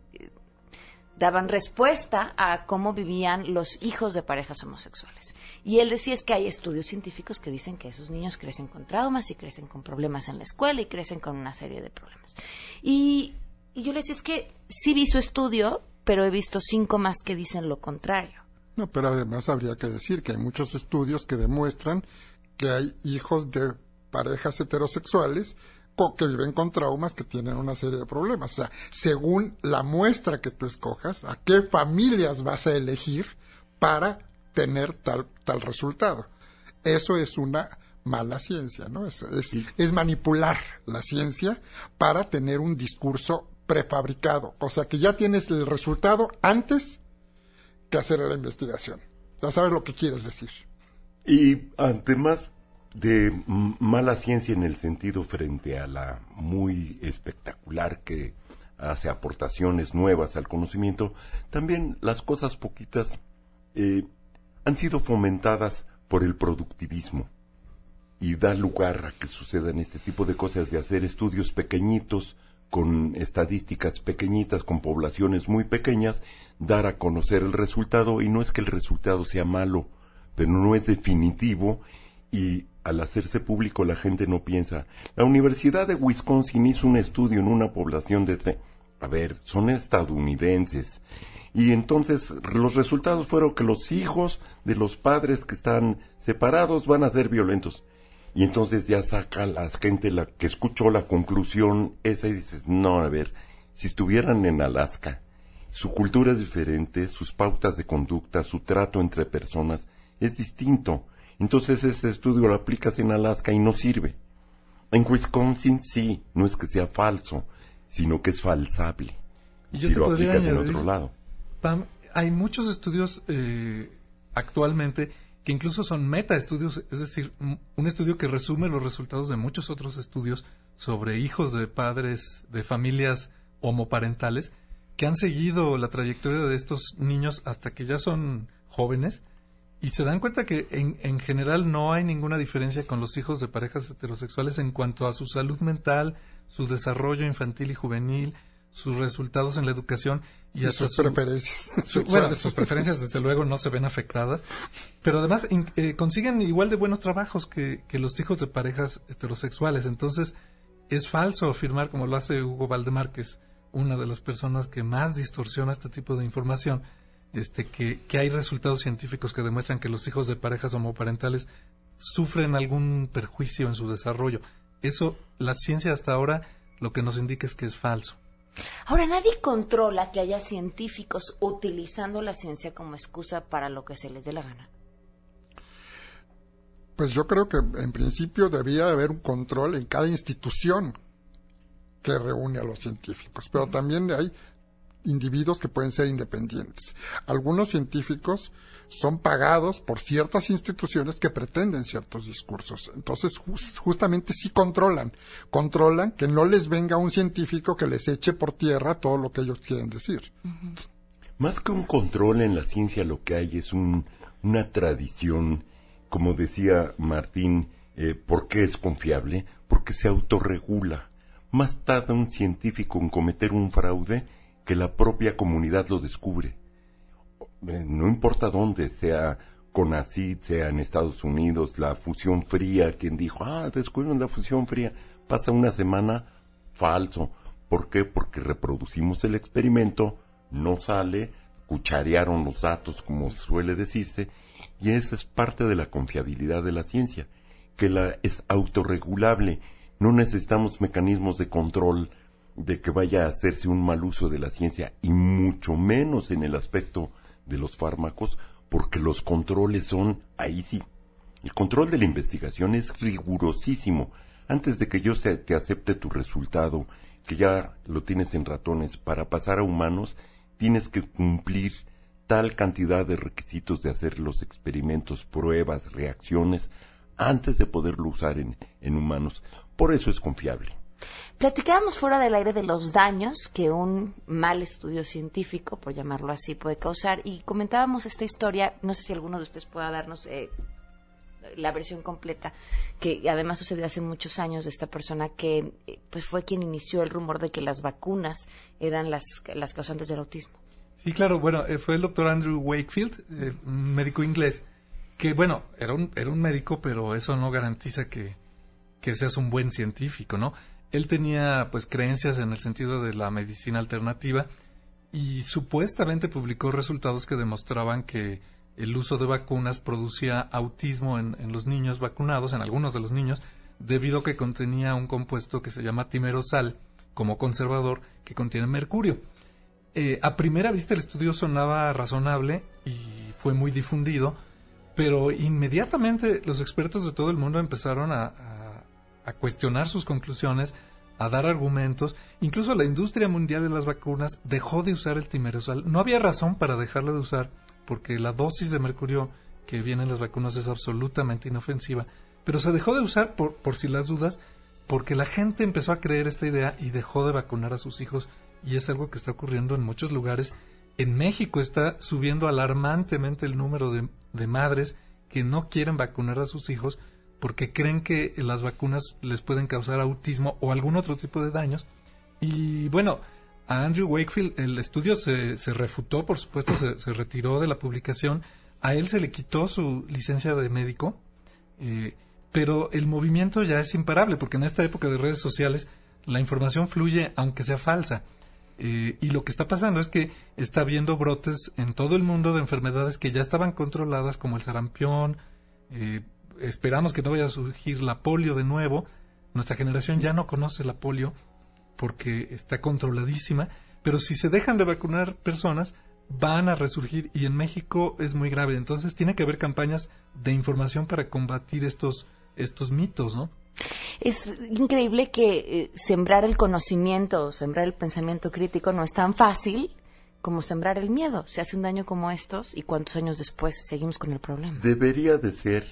daban respuesta a cómo vivían los hijos de parejas homosexuales. Y él decía es que hay estudios científicos que dicen que esos niños crecen con traumas y crecen con problemas en la escuela y crecen con una serie de problemas. Y, yo le decía es que sí vi su estudio, pero he visto cinco más que dicen lo contrario. No, pero además habría que decir que hay muchos estudios que demuestran que hay hijos de parejas heterosexuales que viven con traumas que tienen una serie de problemas. O sea, según la muestra que tú escojas, a qué familias vas a elegir para tener tal, tal resultado. Eso es una mala ciencia, ¿no? Es, es, manipular la ciencia para tener un discurso prefabricado. O sea, que ya tienes el resultado antes que hacer la investigación. Ya sabes lo que quieres decir. Y además, de mala ciencia en el sentido frente a la muy espectacular que hace aportaciones nuevas al conocimiento, también las cosas poquitas eh, han sido fomentadas por el productivismo y da lugar a que sucedan este tipo de cosas de hacer estudios pequeñitos con estadísticas pequeñitas, con poblaciones muy pequeñas, dar a conocer el resultado y no es que el resultado sea malo, pero no es definitivo y al hacerse público la gente no piensa. La Universidad de Wisconsin hizo un estudio en una población de... A ver, son estadounidenses. Y entonces los resultados fueron que los hijos de los padres que están separados van a ser violentos. Y entonces ya saca la gente la que escuchó la conclusión esa y dices, no, a ver, si estuvieran en Alaska, su cultura es diferente, sus pautas de conducta, su trato entre personas es distinto. Entonces este estudio lo aplicas en Alaska y no sirve. En Wisconsin sí, no es que sea falso, sino que es falsable. Y yo si te lo aplicas en otro lado. Pam, hay muchos estudios eh, actualmente que incluso son metaestudios, es decir, un estudio que resume los resultados de muchos otros estudios sobre hijos de padres de familias homoparentales que han seguido la trayectoria de estos niños hasta que ya son jóvenes y se dan cuenta que en, en general no hay ninguna diferencia con los hijos de parejas heterosexuales en cuanto a su salud mental, su desarrollo infantil y juvenil, sus resultados en la educación y, Y hasta sus su- preferencias su- bueno, sus preferencias desde luego no se ven afectadas, pero además eh, consiguen igual de buenos trabajos que, que los hijos de parejas heterosexuales. Entonces es falso afirmar, como lo hace Hugo Valdemar, que es una de las personas que más distorsiona este tipo de información, este, que, que hay resultados científicos que demuestran que los hijos de parejas homoparentales sufren algún perjuicio en su desarrollo. Eso, la ciencia hasta ahora lo que nos indica es que es falso. Ahora, nadie controla que haya científicos utilizando la ciencia como excusa para lo que se les dé la gana. Pues yo creo que en principio debía haber un control en cada institución que reúne a los científicos, pero también hay individuos que pueden ser independientes. Algunos científicos son pagados por ciertas instituciones que pretenden ciertos discursos. Entonces, jus- justamente sí controlan. Controlan que no les venga un científico que les eche por tierra todo lo que ellos quieren decir. Más que un control en la ciencia, lo que hay es un- una tradición, como decía Martín, eh, ¿por qué es confiable? Porque se autorregula. Más tarda un científico en cometer un fraude que la propia comunidad lo descubre. Eh, no importa dónde, sea CONACYT, sea en Estados Unidos, la fusión fría, quien dijo, ah, descubrieron la fusión fría, pasa una semana, falso. ¿Por qué? Porque reproducimos el experimento, no sale, cucharearon los datos, como suele decirse, y esa es parte de la confiabilidad de la ciencia, que la es autorregulable. No necesitamos mecanismos de control de que vaya a hacerse un mal uso de la ciencia, y mucho menos en el aspecto de los fármacos, porque los controles son ahí sí. El control de la investigación es rigurosísimo. Antes de que yo te acepte tu resultado, que ya lo tienes en ratones, para pasar a humanos, tienes que cumplir tal cantidad de requisitos de hacer los experimentos, pruebas, reacciones, antes de poderlo usar en, en humanos. Por eso es confiable. Platicábamos fuera del aire de los daños que un mal estudio científico, por llamarlo así, puede causar y comentábamos esta historia, no sé si alguno de ustedes pueda darnos eh, la versión completa, que además sucedió hace muchos años de esta persona que eh, pues fue quien inició el rumor de que las vacunas eran las, las causantes del autismo. Sí, claro, bueno, eh, fue el doctor Andrew Wakefield, un médico inglés, que bueno, era un, era un médico, pero eso no garantiza que, que seas un buen científico, ¿no? Él tenía pues creencias en el sentido de la medicina alternativa y supuestamente publicó resultados que demostraban que el uso de vacunas producía autismo en, los niños vacunados, en algunos de los niños, debido a que contenía un compuesto que se llama timerosal como conservador que contiene mercurio. Eh, a primera vista el estudio sonaba razonable y fue muy difundido, pero inmediatamente los expertos de todo el mundo empezaron a- a cuestionar sus conclusiones, a dar argumentos. Incluso la industria mundial de las vacunas dejó de usar el timerosal. No había razón para dejarlo de usar porque la dosis de mercurio que viene en las vacunas es absolutamente inofensiva, pero se dejó de usar por, por si las dudas porque la gente empezó a creer esta idea y dejó de vacunar a sus hijos y es algo que está ocurriendo en muchos lugares. En México está subiendo alarmantemente el número de, de madres que no quieren vacunar a sus hijos porque creen que las vacunas les pueden causar autismo o algún otro tipo de daños. Y bueno, a Andrew Wakefield el estudio se, se refutó, por supuesto, se, retiró de la publicación. A él se le quitó su licencia de médico, eh, pero el movimiento ya es imparable, porque en esta época de redes sociales la información fluye aunque sea falsa. Eh, y lo que está pasando es que está habiendo brotes en todo el mundo de enfermedades que ya estaban controladas, como el sarampión. eh, esperamos que no vaya a surgir la polio de nuevo. Nuestra generación ya no conoce la polio porque está controladísima. Pero si se dejan de vacunar personas, van a resurgir y en México es muy grave. Entonces tiene que haber campañas de información para combatir estos, estos mitos, ¿no? Es increíble que eh, sembrar el conocimiento, sembrar el pensamiento crítico no es tan fácil como sembrar el miedo. Se hace un daño como estos y cuántos años después seguimos con el problema. Debería de ser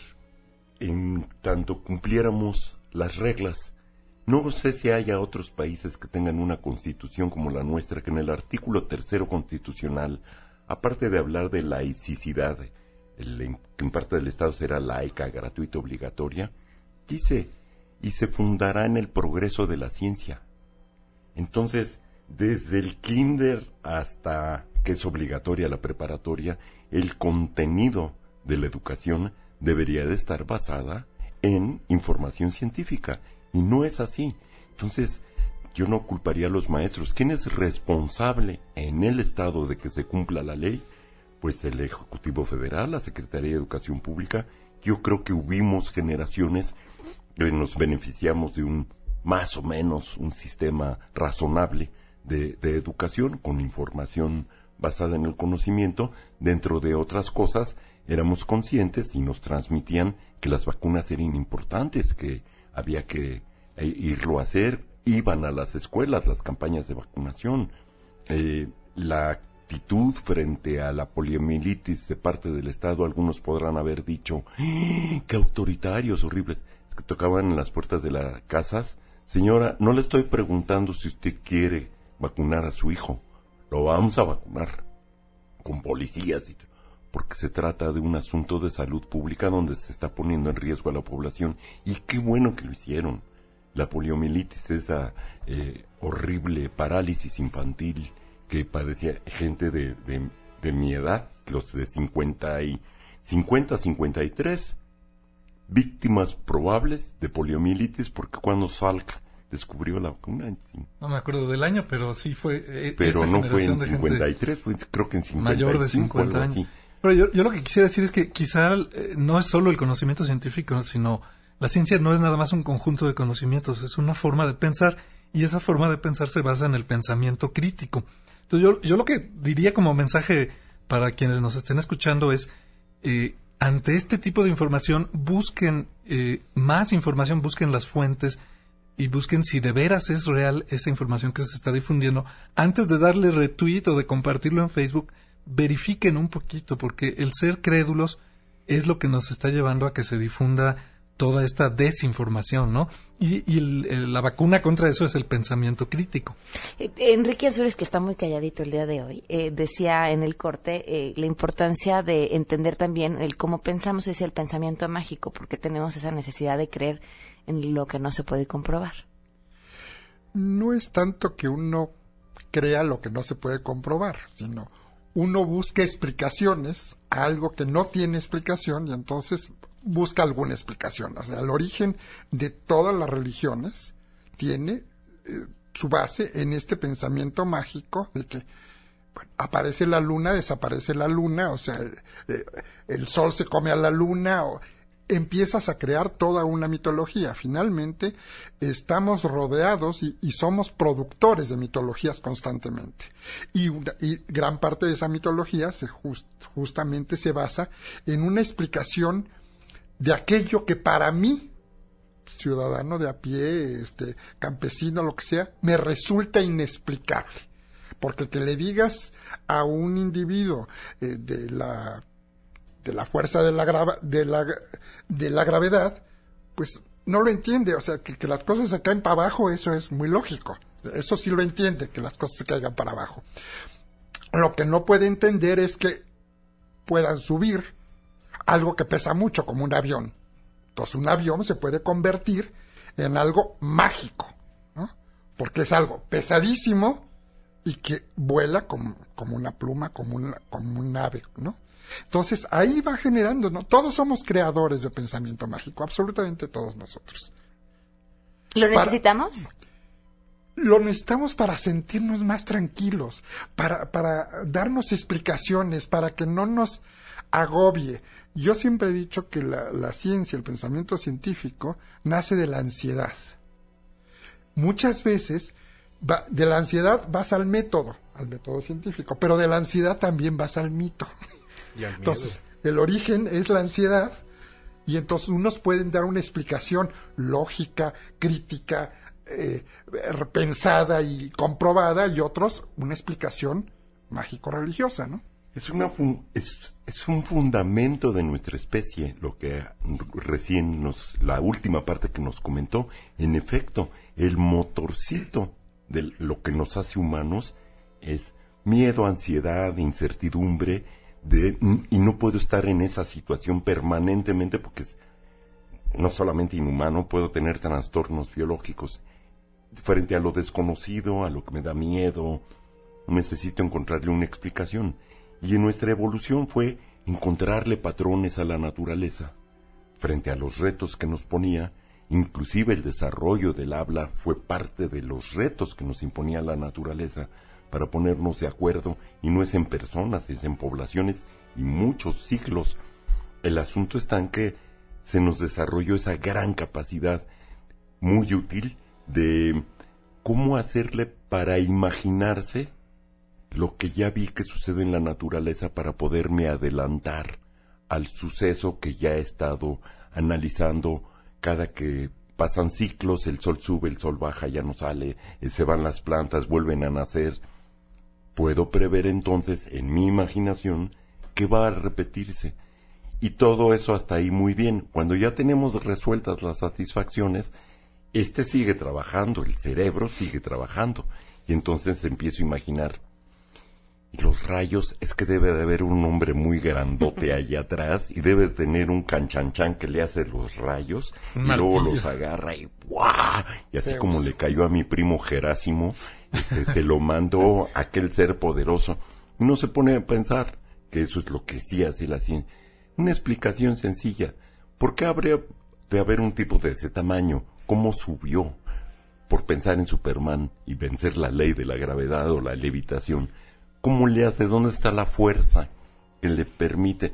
en tanto cumpliéramos las reglas. No sé si haya otros países que tengan una constitución como la nuestra, que en el artículo tercero constitucional, aparte de hablar de laicidad, que en parte del Estado será laica, gratuita, obligatoria, dice, y se fundará en el progreso de la ciencia. Entonces, desde el kinder hasta que es obligatoria la preparatoria, el contenido de la educación debería de estar basada en información científica. Y no es así. Entonces, yo no culparía a los maestros. ¿Quién es responsable en el Estado de que se cumpla la ley? Pues el Ejecutivo Federal, la Secretaría de Educación Pública. Yo creo que hubimos generaciones que nos beneficiamos de un más o menos un sistema razonable de, de educación con información basada en el conocimiento, dentro de otras cosas éramos conscientes y nos transmitían que las vacunas eran importantes, que había que eh, irlo a hacer, iban a las escuelas las campañas de vacunación. Eh, la actitud frente a la poliomielitis de parte del Estado, algunos podrán haber dicho, ¡Ah, qué autoritarios, horribles, es que tocaban en las puertas de las casas. Señora, no le estoy preguntando si usted quiere vacunar a su hijo, lo vamos a vacunar con policías y porque se trata de un asunto de salud pública donde se está poniendo en riesgo a la población. Y qué bueno que lo hicieron. La poliomielitis, esa eh, horrible parálisis infantil que padecía gente de, de, mi edad, los de 50 y 50, 53, víctimas probables de poliomielitis porque cuando Salk descubrió la vacuna. No me acuerdo del año, pero sí fue. Eh, pero no fue en 53, fue creo que en 55. Mayor de 50 años. Pero yo, yo, lo que quisiera decir es que quizá eh, no es solo el conocimiento científico, sino la ciencia no es nada más un conjunto de conocimientos, es una forma de pensar y esa forma de pensar se basa en el pensamiento crítico. Entonces yo, yo lo que diría como mensaje para quienes nos estén escuchando es, eh, ante este tipo de información, busquen eh, más información, busquen las fuentes y busquen si de veras es real esa información que se está difundiendo antes de darle retweet o de compartirlo en Facebook verifiquen un poquito, porque el ser crédulos es lo que nos está llevando a que se difunda toda esta desinformación, ¿no? Y, la vacuna contra eso es el pensamiento crítico. Eh, Enrique Ansures, que está muy calladito el día de hoy, eh, decía en el corte eh, la importancia de entender también el cómo pensamos, es el pensamiento mágico, porque tenemos esa necesidad de creer en lo que no se puede comprobar. No es tanto que uno crea lo que no se puede comprobar, sino uno busca explicaciones a algo que no tiene explicación y entonces busca alguna explicación. O sea, el origen de todas las religiones tiene eh, su base en este pensamiento mágico de que aparece la luna, desaparece la luna, o sea, el, eh, el, sol se come a la luna, o empiezas a crear toda una mitología. Finalmente, estamos rodeados y, somos productores de mitologías constantemente. Y, gran parte de esa mitología se justamente se basa en una explicación de aquello que para mí, ciudadano de a pie, este, campesino, lo que sea, me resulta inexplicable. Porque que le digas a un individuo eh, de la de la fuerza de la, de la, de la gravedad, pues no lo entiende. O sea, que, que las cosas se caen para abajo, eso es muy lógico. Eso sí lo entiende, que las cosas se caigan para abajo. Lo que no puede entender es que puedan subir algo que pesa mucho, como un avión. Entonces, un avión se puede convertir en algo mágico, ¿no? Porque es algo pesadísimo y que vuela como, como una pluma, como, como un ave, ¿no? Entonces ahí va generando, ¿no? Todos somos creadores de pensamiento mágico, absolutamente todos nosotros. ¿Lo necesitamos? lo necesitamos para sentirnos más tranquilos, para, para darnos explicaciones, para que no nos agobie. Yo siempre he dicho que la, la ciencia, el pensamiento científico, nace de la ansiedad. Muchas veces de la ansiedad vas al método, al método científico, pero de la ansiedad también vas al mito. Entonces, el origen es la ansiedad Y entonces unos pueden dar una explicación lógica, crítica, eh, pensada y comprobada, y otros una explicación mágico-religiosa, ¿no? Es, una es, es, un fundamento de nuestra especie, lo que recién nos, la última parte que nos comentó. En efecto, el motorcito de lo que nos hace humanos es miedo, ansiedad, incertidumbre, y no puedo estar en esa situación permanentemente porque es no solamente inhumano, puedo tener trastornos biológicos frente a lo desconocido, a lo que me da miedo, necesito encontrarle una explicación. Y en nuestra evolución fue encontrarle patrones a la naturaleza. Frente a los retos que nos ponía, inclusive el desarrollo del habla fue parte de los retos que nos imponía la naturaleza para ponernos de acuerdo, y no es en personas, es en poblaciones y muchos siglos. El asunto está en que se nos desarrolló esa gran capacidad muy útil de cómo hacerle para imaginarse lo que ya vi que sucede en la naturaleza para poderme adelantar al suceso que ya he estado analizando cada que pasan ciclos, el sol sube, el sol baja, ya no sale, eh, se van las plantas, vuelven a nacer. Puedo prever entonces en mi imaginación que va a repetirse. Y todo eso hasta ahí muy bien. Cuando ya tenemos resueltas las satisfacciones, este sigue trabajando, el cerebro sigue trabajando. Y entonces empiezo a imaginar los rayos es que debe de haber un hombre muy grandote allá atrás y debe tener un canchanchan que le hace los rayos y luego los agarra y ¡guau! Y así como le cayó a mi primo Jerásimo, este, se lo mandó aquel ser poderoso. Uno se pone a pensar que eso es lo que sí hace la ciencia. Una explicación sencilla. ¿Por qué habría de haber un tipo de ese tamaño? ¿Cómo subió? Por pensar en Superman y vencer la ley de la gravedad o la levitación ¿Cómo le hace? ¿Dónde está la fuerza que le permite?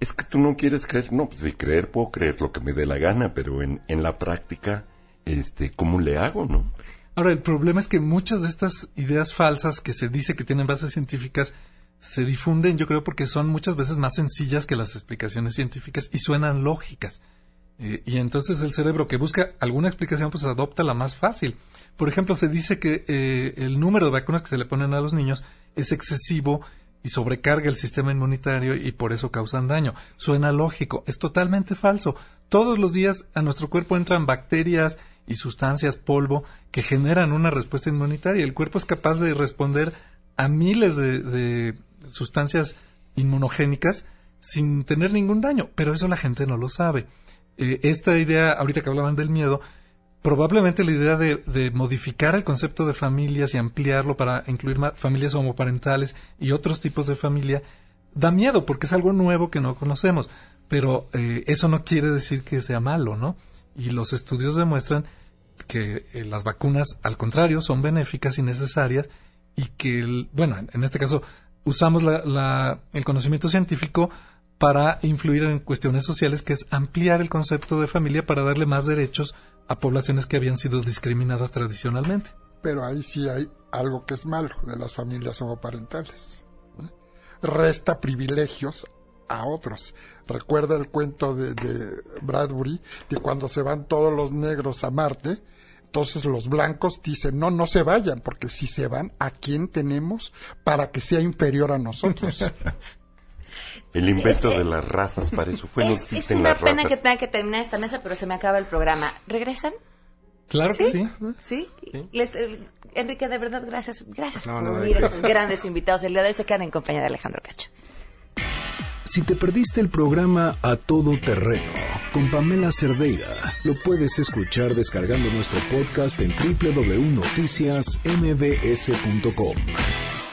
Es que tú no quieres creer. No, pues si creer puedo creer lo que me dé la gana, pero en, en la práctica, este, ¿cómo le hago, no? Ahora, el problema es que muchas de estas ideas falsas que se dice que tienen bases científicas se difunden, yo creo, porque son muchas veces más sencillas que las explicaciones científicas y suenan lógicas. Eh, y entonces el cerebro que busca alguna explicación, pues adopta la más fácil. Por ejemplo, se dice que eh, el número de vacunas que se le ponen a los niños es excesivo y sobrecarga el sistema inmunitario y por eso causan daño. Suena lógico, es totalmente falso. Todos los días a nuestro cuerpo entran bacterias y sustancias polvo que generan una respuesta inmunitaria. El cuerpo es capaz de responder a miles de, sustancias inmunogénicas sin tener ningún daño, pero eso la gente no lo sabe. Eh, esta idea, ahorita que hablaban del miedo, probablemente la idea de, modificar el concepto de familias y ampliarlo para incluir familias homoparentales y otros tipos de familia da miedo porque es algo nuevo que no conocemos. Pero eh, eso no quiere decir que sea malo, ¿no? Y los estudios demuestran que eh, las vacunas, al contrario, son benéficas y necesarias y que, bueno, en este caso, usamos el conocimiento científico para influir en cuestiones sociales, que es ampliar el concepto de familia para darle más derechos a poblaciones que habían sido discriminadas tradicionalmente. Pero ahí sí hay algo que es malo de las familias homoparentales. Resta privilegios a otros. Recuerda el cuento de, de, Bradbury de cuando se van todos los negros a Marte, entonces los blancos dicen, no, no se vayan, porque si se van, ¿a quién tenemos para que sea inferior a nosotros? El invento de las razas, para eso fue, es, Es una pena que tenga que terminar esta mesa, pero se me acaba el programa. ¿Regresan? Claro que sí. ¿Sí? Les, eh, Enrique, de verdad, gracias. Gracias por venir a estos grandes invitados. El día de hoy se quedan en compañía de Alejandro Cacho. Si te perdiste el programa A Todo Terreno con Pamela Cerdeira, lo puedes escuchar descargando nuestro podcast en www.noticiasmbs.com.